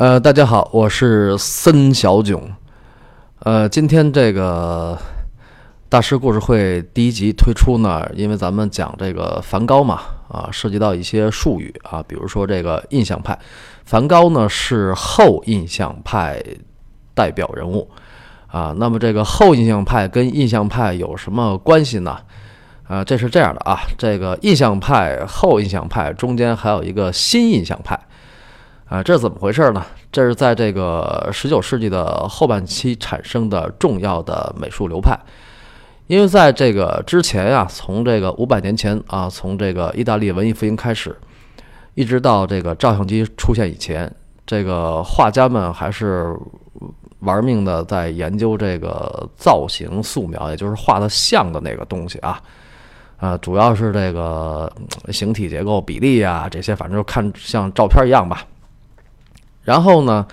呃，大家好，我是森小囧。呃，今天这个大师故事会第一集推出呢，因为咱们讲这个梵高嘛，啊，涉及到一些术语啊，比如说这个印象派，梵高呢是后印象派代表人物啊。那么这个后印象派跟印象派有什么关系呢？啊，这是这样的啊，这个印象派、后印象派中间还有一个新印象派。啊，这是怎么回事呢？这是在这个十九世纪的后半期产生的重要的美术流派，因为在这个之前呀，从这个五百年前啊，从这个意大利文艺复兴开始，一直到这个照相机出现以前，这个画家们还是玩命的在研究这个造型素描，也就是画的像的那个东西啊，啊，主要是这个形体结构、比例啊这些，反正就看像照片一样吧。然后呢，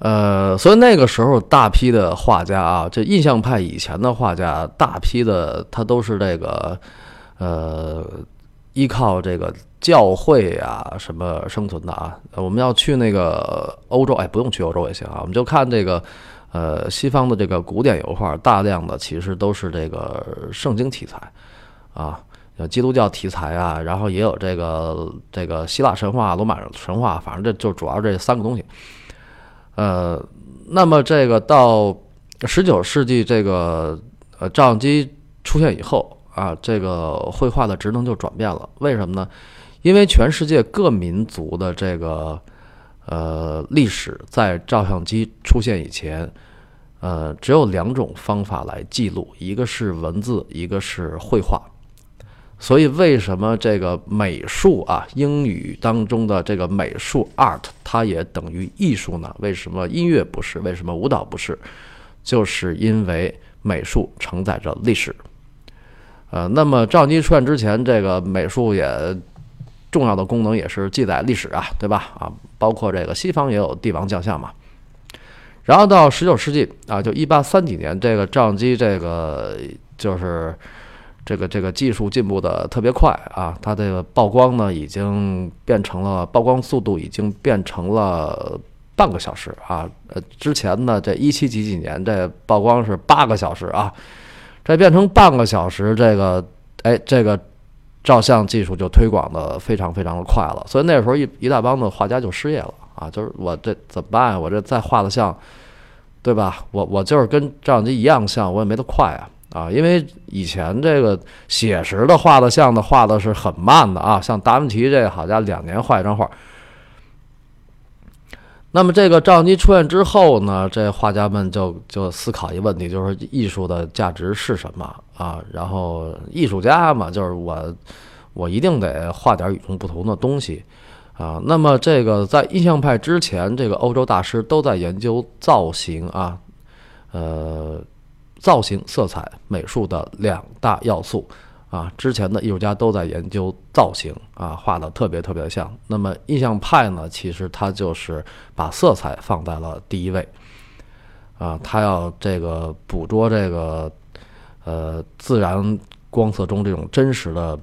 呃，所以那个时候大批的画家啊，这印象派以前的画家，大批的他都是这个，呃，依靠这个教会啊什么生存的啊。我们要去那个欧洲，哎，不用去欧洲也行啊，我们就看这个，呃，西方的这个古典油画，大量的其实都是这个圣经题材啊。有基督教题材啊，然后也有这个这个希腊神话、罗马神话，反正这就主要这三个东西。呃，那么这个到十九世纪这个呃照相机出现以后啊，这个绘画的职能就转变了。为什么呢？因为全世界各民族的这个呃历史在照相机出现以前，呃，只有两种方法来记录，一个是文字，一个是绘画。所以，为什么这个美术啊，英语当中的这个美术 art，它也等于艺术呢？为什么音乐不是？为什么舞蹈不是？就是因为美术承载着历史。呃，那么照相机出现之前，这个美术也重要的功能也是记载历史啊，对吧？啊，包括这个西方也有帝王将相嘛。然后到十九世纪啊，就一八三几年，这个照相机这个就是。这个这个技术进步的特别快啊，它这个曝光呢已经变成了曝光速度已经变成了半个小时啊，呃，之前呢这一七几几年这曝光是八个小时啊，这变成半个小时，这个哎这个照相技术就推广的非常非常的快了，所以那时候一一大帮的画家就失业了啊，就是我这怎么办呀？我这再画的像，对吧？我我就是跟照相机一样像，我也没得快啊。啊，因为以前这个写实的画的像的画的是很慢的啊，像达芬奇这好家伙两年画一张画。那么这个照相机出现之后呢，这画家们就就思考一个问题，就是艺术的价值是什么啊？然后艺术家嘛，就是我我一定得画点与众不同的东西啊。那么这个在印象派之前，这个欧洲大师都在研究造型啊，呃。造型、色彩、美术的两大要素啊，之前的艺术家都在研究造型啊，画的特别特别的像。那么印象派呢，其实它就是把色彩放在了第一位啊，它要这个捕捉这个呃自然光色中这种真实的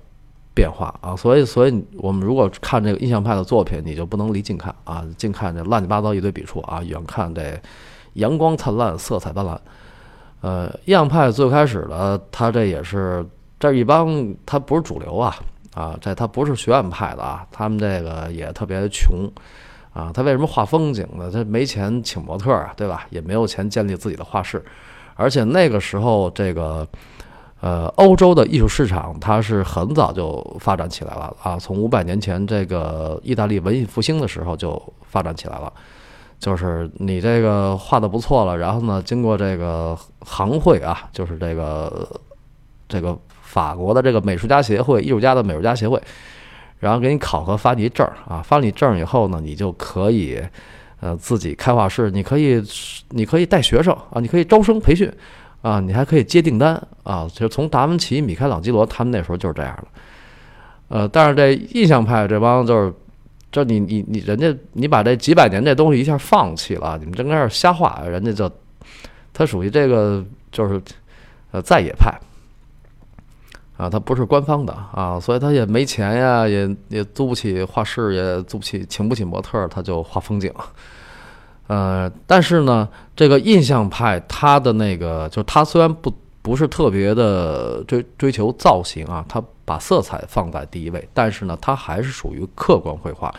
变化啊，所以，所以我们如果看这个印象派的作品，你就不能离近看啊，近看这乱七八糟一堆笔触啊，远看这阳光灿烂，色彩斑斓。呃，印象派最开始的，他这也是这一帮，他不是主流啊，啊，这他不是学院派的啊，他们这个也特别穷，啊，他为什么画风景呢？他没钱请模特啊，对吧？也没有钱建立自己的画室，而且那个时候这个，呃，欧洲的艺术市场它是很早就发展起来了啊，从五百年前这个意大利文艺复兴的时候就发展起来了。就是你这个画的不错了，然后呢，经过这个行会啊，就是这个这个法国的这个美术家协会、艺术家的美术家协会，然后给你考核发你证儿啊，发你证儿以后呢，你就可以呃自己开画室，你可以你可以带学生啊，你可以招生培训啊，你还可以接订单啊，就从达芬奇、米开朗基罗他们那时候就是这样的，呃，但是这印象派这帮就是。这你你你人家你把这几百年这东西一下放弃了，你们正在这瞎画，人家就他属于这个就是呃在野派啊，它不是官方的啊，所以他也没钱呀，也也租不起画室，也租不起，请不起模特，他就画风景。呃，但是呢，这个印象派它的那个，就它虽然不不是特别的追追求造型啊，它把色彩放在第一位，但是呢，它还是属于客观绘画，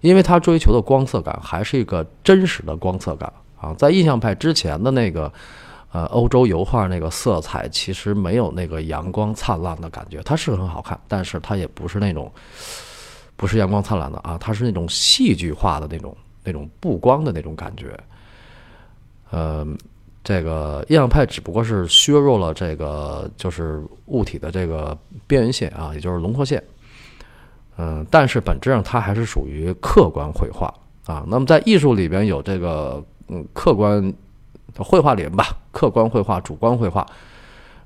因为它追求的光色感还是一个真实的光色感啊。在印象派之前的那个，呃，欧洲油画那个色彩其实没有那个阳光灿烂的感觉，它是很好看，但是它也不是那种不是阳光灿烂的啊，它是那种戏剧化的那种。那种布光的那种感觉，呃，这个印象派只不过是削弱了这个就是物体的这个边缘线啊，也就是轮廓线，嗯，但是本质上它还是属于客观绘画啊。那么在艺术里边有这个嗯客观绘画里面吧，客观绘画、主观绘画。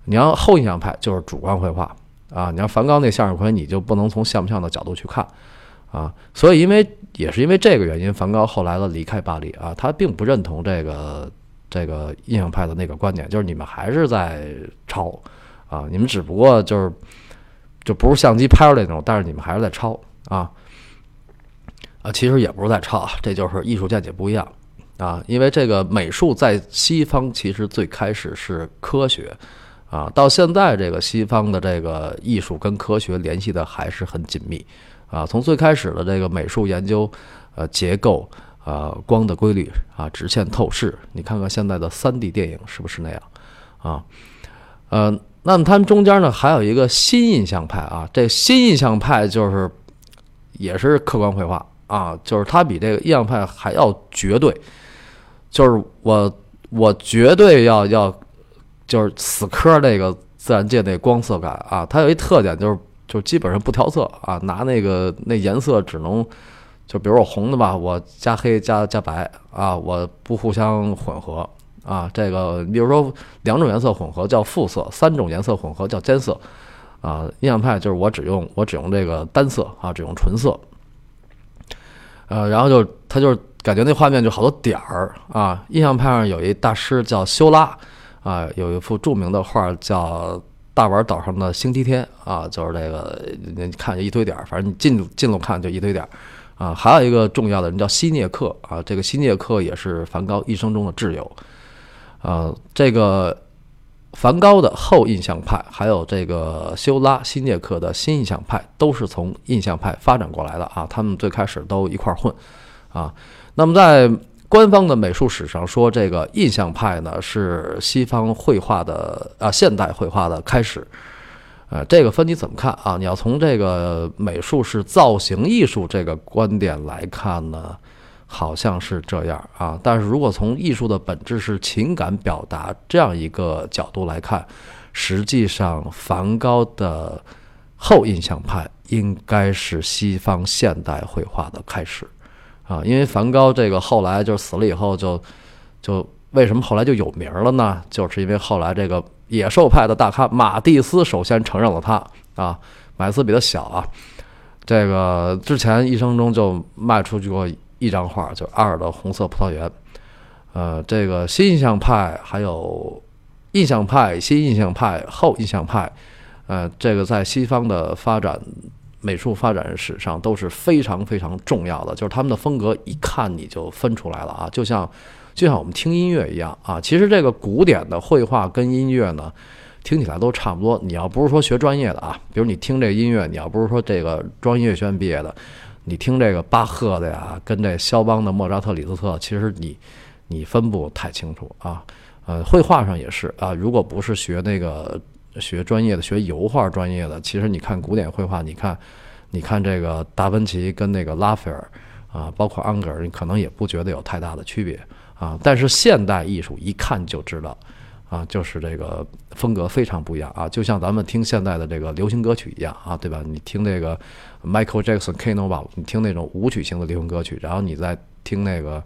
你要后印象派就是主观绘画啊，你要梵高那向日葵，你就不能从像不像的角度去看。啊，所以因为也是因为这个原因，梵高后来的离开巴黎啊，他并不认同这个这个印象派的那个观点，就是你们还是在抄啊，你们只不过就是就不是相机拍出来那种，但是你们还是在抄啊啊，其实也不是在抄，这就是艺术见解不一样啊，因为这个美术在西方其实最开始是科学啊，到现在这个西方的这个艺术跟科学联系的还是很紧密。啊，从最开始的这个美术研究，呃，结构，呃，光的规律，啊，直线透视，你看看现在的三 D 电影是不是那样？啊，呃，那么他们中间呢还有一个新印象派啊，这新印象派就是也是客观绘画啊，就是它比这个印象派还要绝对，就是我我绝对要要就是死磕这个自然界那光色感啊，它有一特点就是。就基本上不调色啊，拿那个那颜色只能，就比如我红的吧，我加黑加加白啊，我不互相混合啊。这个比如说两种颜色混合叫复色，三种颜色混合叫间色啊。印象派就是我只用我只用这个单色啊，只用纯色。呃，然后就他就是感觉那画面就好多点儿啊。印象派上有一大师叫修拉啊，有一幅著名的画叫。大碗岛上的星期天啊，就是这个，你看一堆点儿，反正你近近路看就一堆点儿啊。还有一个重要的人叫希涅克啊，这个希涅克也是梵高一生中的挚友啊。这个梵高的后印象派，还有这个修拉希涅克的新印象派，都是从印象派发展过来的啊。他们最开始都一块混啊。那么在官方的美术史上说，这个印象派呢是西方绘画的啊现代绘画的开始，呃，这个分你怎么看啊？你要从这个美术是造型艺术这个观点来看呢，好像是这样啊。但是如果从艺术的本质是情感表达这样一个角度来看，实际上梵高的后印象派应该是西方现代绘画的开始。啊，因为梵高这个后来就死了以后，就就为什么后来就有名了呢？就是因为后来这个野兽派的大咖马蒂斯首先承认了他啊，马蒂斯比他小啊，这个之前一生中就卖出去过一张画，就二的红色葡萄园。呃，这个新印象派还有印象派、新印象派、后印象派，呃，这个在西方的发展。美术发展史上都是非常非常重要的，就是他们的风格一看你就分出来了啊，就像就像我们听音乐一样啊。其实这个古典的绘画跟音乐呢，听起来都差不多。你要不是说学专业的啊，比如你听这音乐，你要不是说这个专业学院毕业的，你听这个巴赫的呀，跟这肖邦的莫扎特、李斯特，其实你你分不太清楚啊。呃，绘画上也是啊，如果不是学那个。学专业的，学油画专业的，其实你看古典绘画，你看，你看这个达芬奇跟那个拉斐尔啊，包括安格尔，你可能也不觉得有太大的区别啊。但是现代艺术一看就知道啊，就是这个风格非常不一样啊，就像咱们听现代的这个流行歌曲一样啊，对吧？你听那个 Michael Jackson、K n o v a 你听那种舞曲型的流行歌曲，然后你再听那个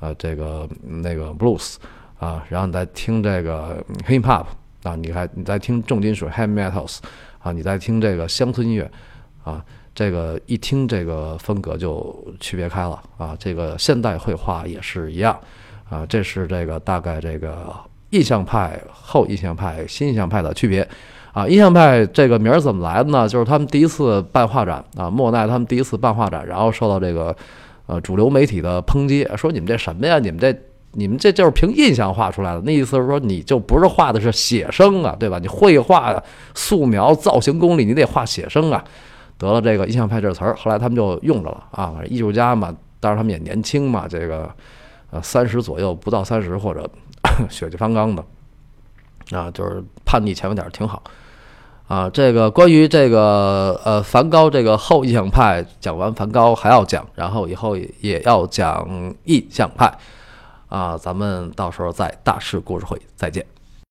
呃这个那个 Blues 啊，然后你再听这个 Hip Hop。啊，你还你在听重金属 heavy metals，啊，你在听这个乡村音乐，啊，这个一听这个风格就区别开了啊。这个现代绘画也是一样，啊，这是这个大概这个印象派、后印象派、新印象派的区别。啊，印象派这个名儿怎么来的呢？就是他们第一次办画展啊，莫奈他们第一次办画展，然后受到这个呃主流媒体的抨击，说你们这什么呀？你们这你们这就是凭印象画出来的。那意思是说，你就不是画的是写生啊，对吧？你绘画、素描、造型功力，你得画写生啊。得了这个印象派这词儿，后来他们就用着了啊。艺术家嘛，当然他们也年轻嘛，这个呃三十左右，不到三十或者 血气方刚的啊，就是叛逆前面点挺好。啊，这个关于这个呃梵高这个后印象派讲完，梵高还要讲，然后以后也要讲印象派，啊，咱们到时候在大师故事会再见。